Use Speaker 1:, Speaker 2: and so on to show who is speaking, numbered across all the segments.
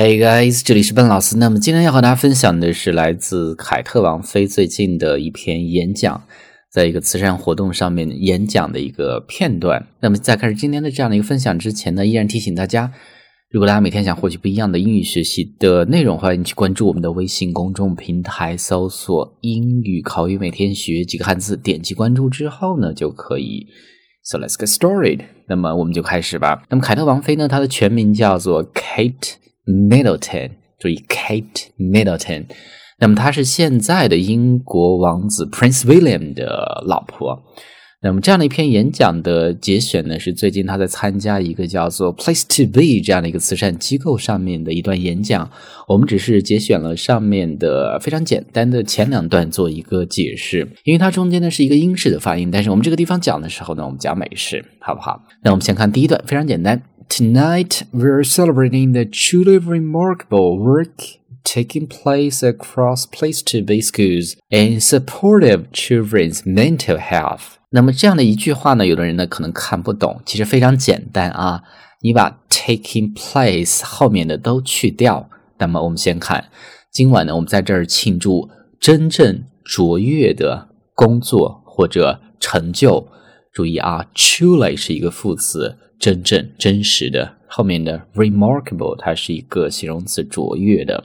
Speaker 1: Hey guys，这里是笨老师。那么今天要和大家分享的是来自凯特王妃最近的一篇演讲，在一个慈善活动上面演讲的一个片段。那么在开始今天的这样的一个分享之前呢，依然提醒大家，如果大家每天想获取不一样的英语学习的内容，欢迎去关注我们的微信公众平台，搜索“英语口语每天学几个汉字”，点击关注之后呢，就可以。So let's get started。那么我们就开始吧。那么凯特王妃呢，她的全名叫做 Kate。Middleton，注意 Kate Middleton，那么她是现在的英国王子 Prince William 的老婆。那么这样的一篇演讲的节选呢，是最近他在参加一个叫做 Place to Be 这样的一个慈善机构上面的一段演讲。我们只是节选了上面的非常简单的前两段做一个解释，因为它中间呢是一个英式的发音，但是我们这个地方讲的时候呢，我们讲美式，好不好？那我们先看第一段，非常简单。Tonight, we are celebrating the truly remarkable work taking place across place to be schools in support of children's mental health. 那么这样的一句话呢，有的人呢可能看不懂，其实非常简单啊。你把 taking place 后面的都去掉。那么我们先看，今晚呢，我们在这儿庆祝真正卓越的工作或者成就。注意啊，truly 是一个副词。真正、真实的，后面的 remarkable 它是一个形容词，卓越的、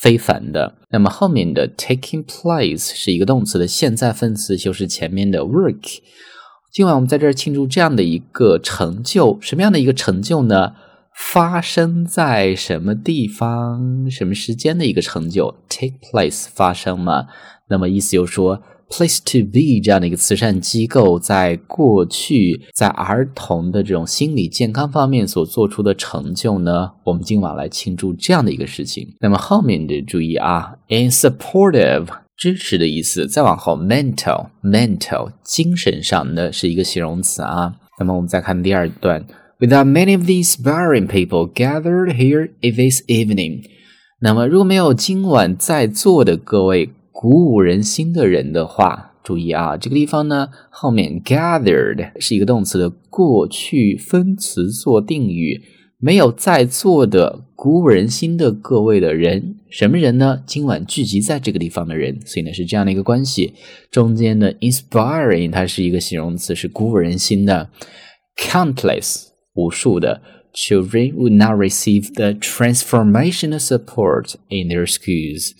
Speaker 1: 非凡的。那么后面的 taking place 是一个动词的现在分词，就是前面的 work。今晚我们在这儿庆祝这样的一个成就，什么样的一个成就呢？发生在什么地方、什么时间的一个成就？take place 发生吗？那么意思就是说。Place to be 这样的一个慈善机构，在过去在儿童的这种心理健康方面所做出的成就呢？我们今晚来庆祝这样的一个事情。那么后面的注意啊，in supportive 支持的意思，再往后 mental mental 精神上的是一个形容词啊。那么我们再看第二段，Without many of the inspiring people gathered here this evening，那么如果没有今晚在座的各位。鼓舞人心的人的话，注意啊，这个地方呢，后面 gathered 是一个动词的过去分词做定语，没有在座的鼓舞人心的各位的人，什么人呢？今晚聚集在这个地方的人，所以呢是这样的一个关系。中间的 inspiring 它是一个形容词，是鼓舞人心的。Countless 无数的 children would not receive the transformational support in their schools。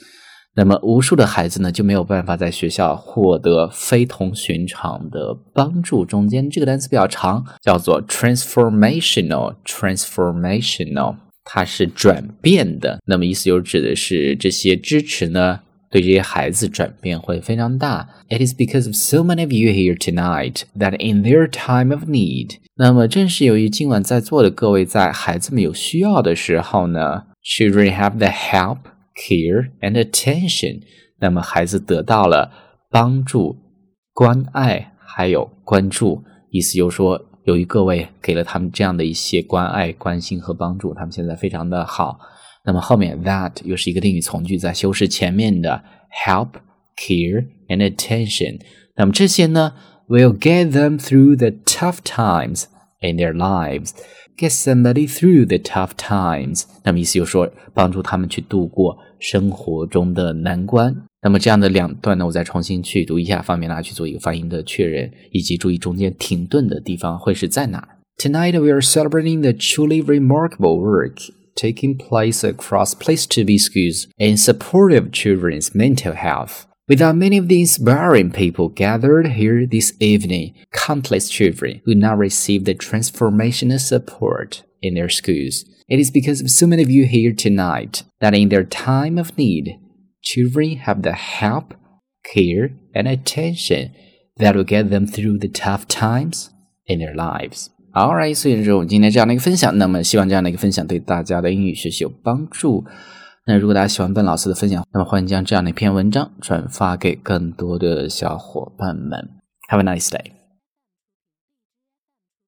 Speaker 1: 那么，无数的孩子呢就没有办法在学校获得非同寻常的帮助。中间这个单词比较长，叫做 transformational。transformational，它是转变的。那么意思就指的是这些支持呢，对这些孩子转变会非常大。It is because of so many of you here tonight that in their time of need，那么正是由于今晚在座的各位在孩子们有需要的时候呢，children have the help。Care and attention，那么孩子得到了帮助、关爱还有关注，意思就是说，由于各位给了他们这样的一些关爱、关心和帮助，他们现在非常的好。那么后面 that 又是一个定语从句，在修饰前面的 help、care and attention。那么这些呢，will get them through the tough times in their lives。Get somebody through the tough times，那么意思就是说，帮助他们去度过生活中的难关。那么这样的两段呢，我再重新去读一下，方便大家去做一个发音的确认，以及注意中间停顿的地方会是在哪。Tonight we are celebrating the truly remarkable work taking place across place to be schools in support of children's mental health. Without many of the inspiring people gathered here this evening, countless children would not receive the transformational support in their schools. It is because of so many of you here tonight that in their time of need, children have the help, care, and attention that will get them through the tough times in their lives. Alright，所以说我们今天这样的一个分享，那么希望这样的一个分享对大家的英语学习有帮助。那如果大家喜欢本老师的分享，那么欢迎将这样的一篇文章转发给更多的小伙伴们。Have a nice day.